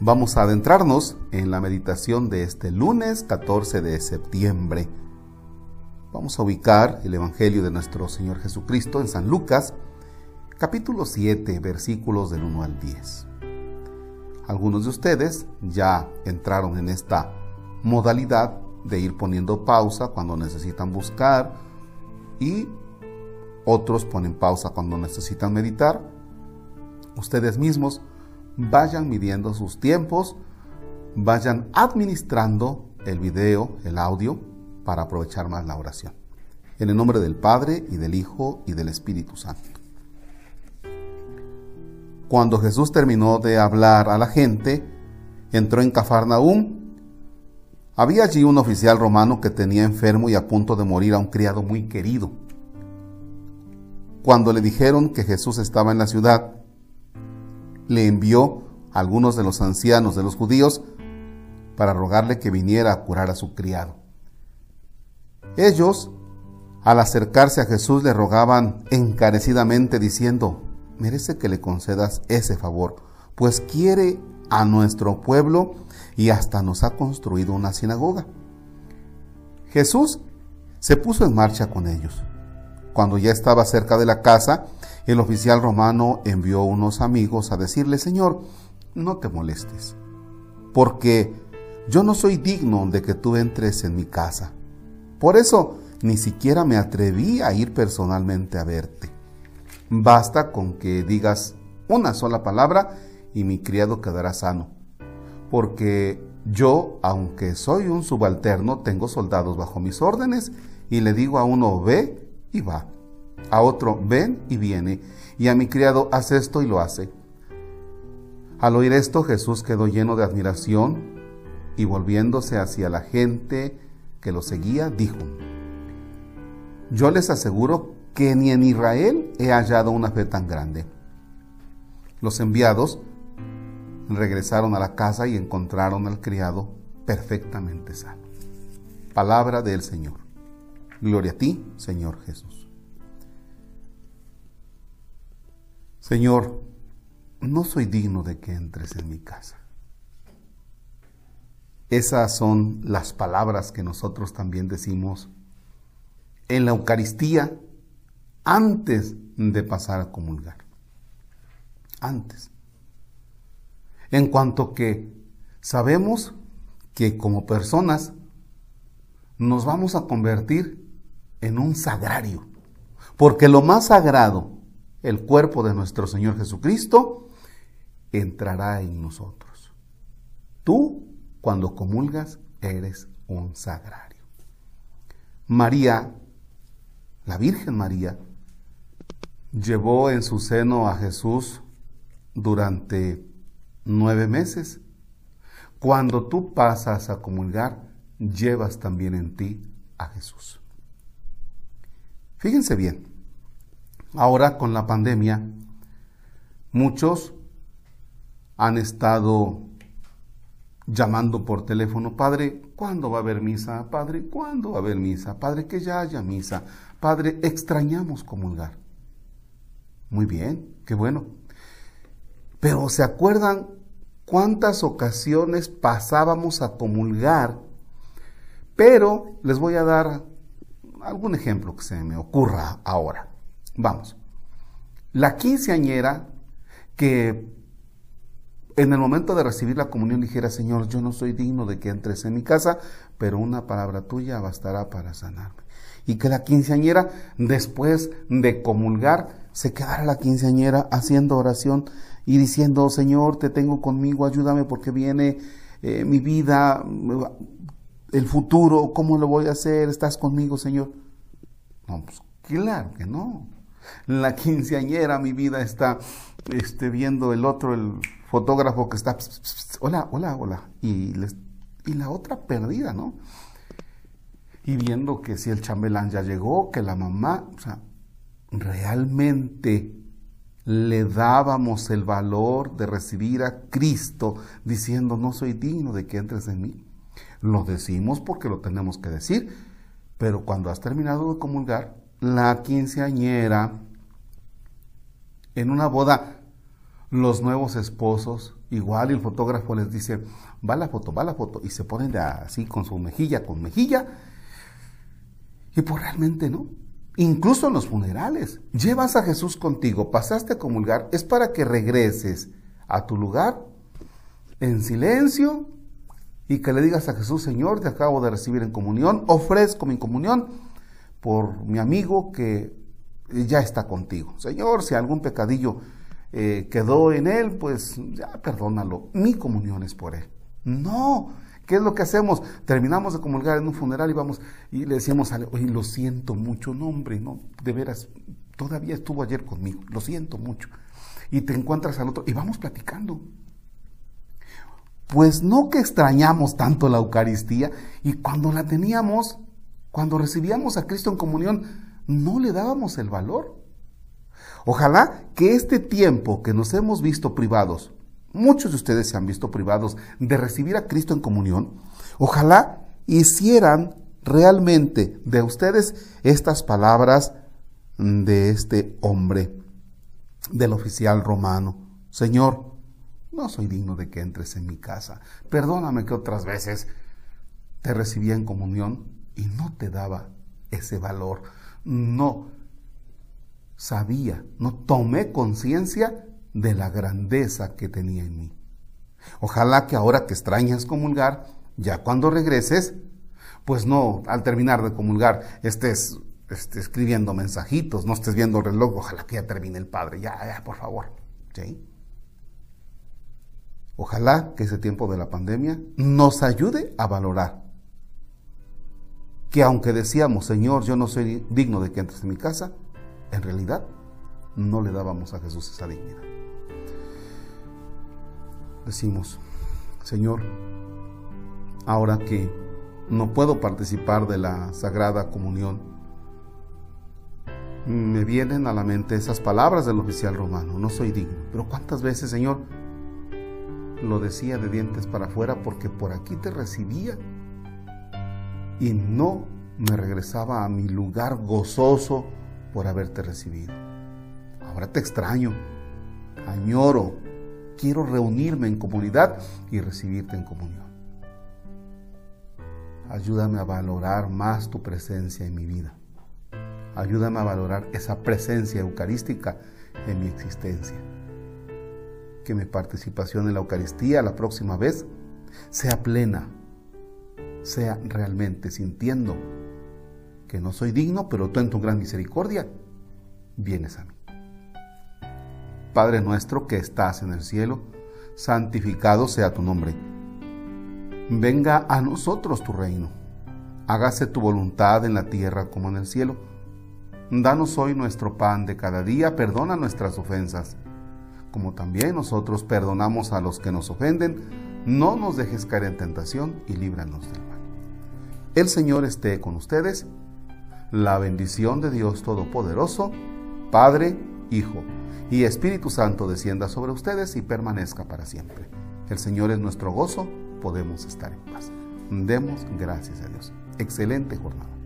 Vamos a adentrarnos en la meditación de este lunes 14 de septiembre. Vamos a ubicar el Evangelio de nuestro Señor Jesucristo en San Lucas, capítulo 7, versículos del 1 al 10. Algunos de ustedes ya entraron en esta modalidad de ir poniendo pausa cuando necesitan buscar y otros ponen pausa cuando necesitan meditar. Ustedes mismos vayan midiendo sus tiempos, vayan administrando el video, el audio, para aprovechar más la oración. En el nombre del Padre y del Hijo y del Espíritu Santo. Cuando Jesús terminó de hablar a la gente, entró en Cafarnaúm. Había allí un oficial romano que tenía enfermo y a punto de morir a un criado muy querido. Cuando le dijeron que Jesús estaba en la ciudad, le envió a algunos de los ancianos de los judíos para rogarle que viniera a curar a su criado. Ellos, al acercarse a Jesús, le rogaban encarecidamente diciendo, merece que le concedas ese favor, pues quiere a nuestro pueblo y hasta nos ha construido una sinagoga. Jesús se puso en marcha con ellos. Cuando ya estaba cerca de la casa, el oficial romano envió unos amigos a decirle, Señor, no te molestes, porque yo no soy digno de que tú entres en mi casa. Por eso ni siquiera me atreví a ir personalmente a verte. Basta con que digas una sola palabra y mi criado quedará sano. Porque yo, aunque soy un subalterno, tengo soldados bajo mis órdenes y le digo a uno ve y va a otro, ven y viene, y a mi criado, haz esto y lo hace. Al oír esto, Jesús quedó lleno de admiración y volviéndose hacia la gente que lo seguía, dijo, yo les aseguro que ni en Israel he hallado una fe tan grande. Los enviados regresaron a la casa y encontraron al criado perfectamente sano. Palabra del Señor. Gloria a ti, Señor Jesús. Señor, no soy digno de que entres en mi casa. Esas son las palabras que nosotros también decimos en la Eucaristía antes de pasar a comulgar. Antes. En cuanto que sabemos que como personas nos vamos a convertir en un sagrario. Porque lo más sagrado el cuerpo de nuestro Señor Jesucristo, entrará en nosotros. Tú, cuando comulgas, eres un sagrario. María, la Virgen María, llevó en su seno a Jesús durante nueve meses. Cuando tú pasas a comulgar, llevas también en ti a Jesús. Fíjense bien, Ahora con la pandemia, muchos han estado llamando por teléfono, Padre, ¿cuándo va a haber misa? Padre, ¿cuándo va a haber misa? Padre, que ya haya misa. Padre, extrañamos comulgar. Muy bien, qué bueno. Pero ¿se acuerdan cuántas ocasiones pasábamos a comulgar? Pero les voy a dar algún ejemplo que se me ocurra ahora. Vamos. La quinceañera que en el momento de recibir la comunión dijera, Señor, yo no soy digno de que entres en mi casa, pero una palabra tuya bastará para sanarme. Y que la quinceañera, después de comulgar, se quedara la quinceañera haciendo oración y diciendo, Señor, te tengo conmigo, ayúdame porque viene eh, mi vida, el futuro, ¿cómo lo voy a hacer? ¿Estás conmigo, Señor? No, pues claro que no la quinceañera, mi vida está este, viendo el otro, el fotógrafo que está, hola, hola, hola, y, y la otra perdida, ¿no? Y viendo que si el chambelán ya llegó, que la mamá, o sea, realmente le dábamos el valor de recibir a Cristo diciendo, no soy digno de que entres en mí. Lo decimos porque lo tenemos que decir, pero cuando has terminado de comulgar, la quinceañera, en una boda, los nuevos esposos Igual el fotógrafo les dice, va la foto, va la foto, y se ponen así con su mejilla, con mejilla, y pues realmente no. Incluso en los funerales, llevas a Jesús contigo, pasaste a comulgar, es para que regreses a tu lugar en silencio y que le digas a Jesús, Señor, te acabo de recibir en comunión, ofrezco mi comunión por mi amigo que ya está contigo. Señor, si algún pecadillo eh, quedó en él, pues ya perdónalo. Mi comunión es por él. No, ¿qué es lo que hacemos? Terminamos de comulgar en un funeral y vamos y le decimos, oye, lo siento mucho, no hombre, no, de veras, todavía estuvo ayer conmigo, lo siento mucho. Y te encuentras al otro y vamos platicando. Pues no que extrañamos tanto la Eucaristía y cuando la teníamos, cuando recibíamos a Cristo en comunión, no le dábamos el valor. Ojalá que este tiempo que nos hemos visto privados, muchos de ustedes se han visto privados de recibir a Cristo en comunión, ojalá hicieran realmente de ustedes estas palabras de este hombre, del oficial romano. Señor, no soy digno de que entres en mi casa. Perdóname que otras veces te recibía en comunión y no te daba ese valor. No sabía, no tomé conciencia de la grandeza que tenía en mí. Ojalá que ahora que extrañas comulgar, ya cuando regreses, pues no, al terminar de comulgar, estés, escribiendo mensajitos, no estés viendo el reloj, ojalá que ya termine el Padre, ya, ya, por favor. Ojalá que ese tiempo de la pandemia nos ayude a valorar que aunque decíamos, Señor, yo no soy digno de que entres en mi casa, en realidad no le dábamos a Jesús esa dignidad. Decimos, Señor, ahora que no puedo participar de la Sagrada Comunión, me vienen a la mente esas palabras del oficial romano, no soy digno. Pero ¿cuántas veces, Señor, lo decía de dientes para afuera porque por aquí te recibía y no me regresaba a mi lugar gozoso por haberte recibido. Ahora te extraño, añoro, quiero reunirme en comunidad y recibirte en comunión. Ayúdame a valorar más tu presencia en mi vida. Ayúdame a valorar esa presencia eucarística en mi existencia. Que mi participación en la Eucaristía la próxima vez sea plena, sea realmente sintiendo que no soy digno, pero tú en tu gran misericordia vienes a mí. Padre nuestro que estás en el cielo, santificado sea tu nombre. Venga a nosotros tu reino. Hágase tu voluntad en la tierra como en el cielo. Danos hoy nuestro pan de cada día, perdona nuestras ofensas, como también nosotros perdonamos a los que nos ofenden. No nos dejes caer en tentación y líbranos del mal. El Señor esté con ustedes la bendición de Dios Todopoderoso, Padre, Hijo y Espíritu Santo descienda sobre ustedes y permanezca para siempre. El Señor es nuestro gozo, podemos estar en paz. Demos gracias a Dios. Excelente jornada.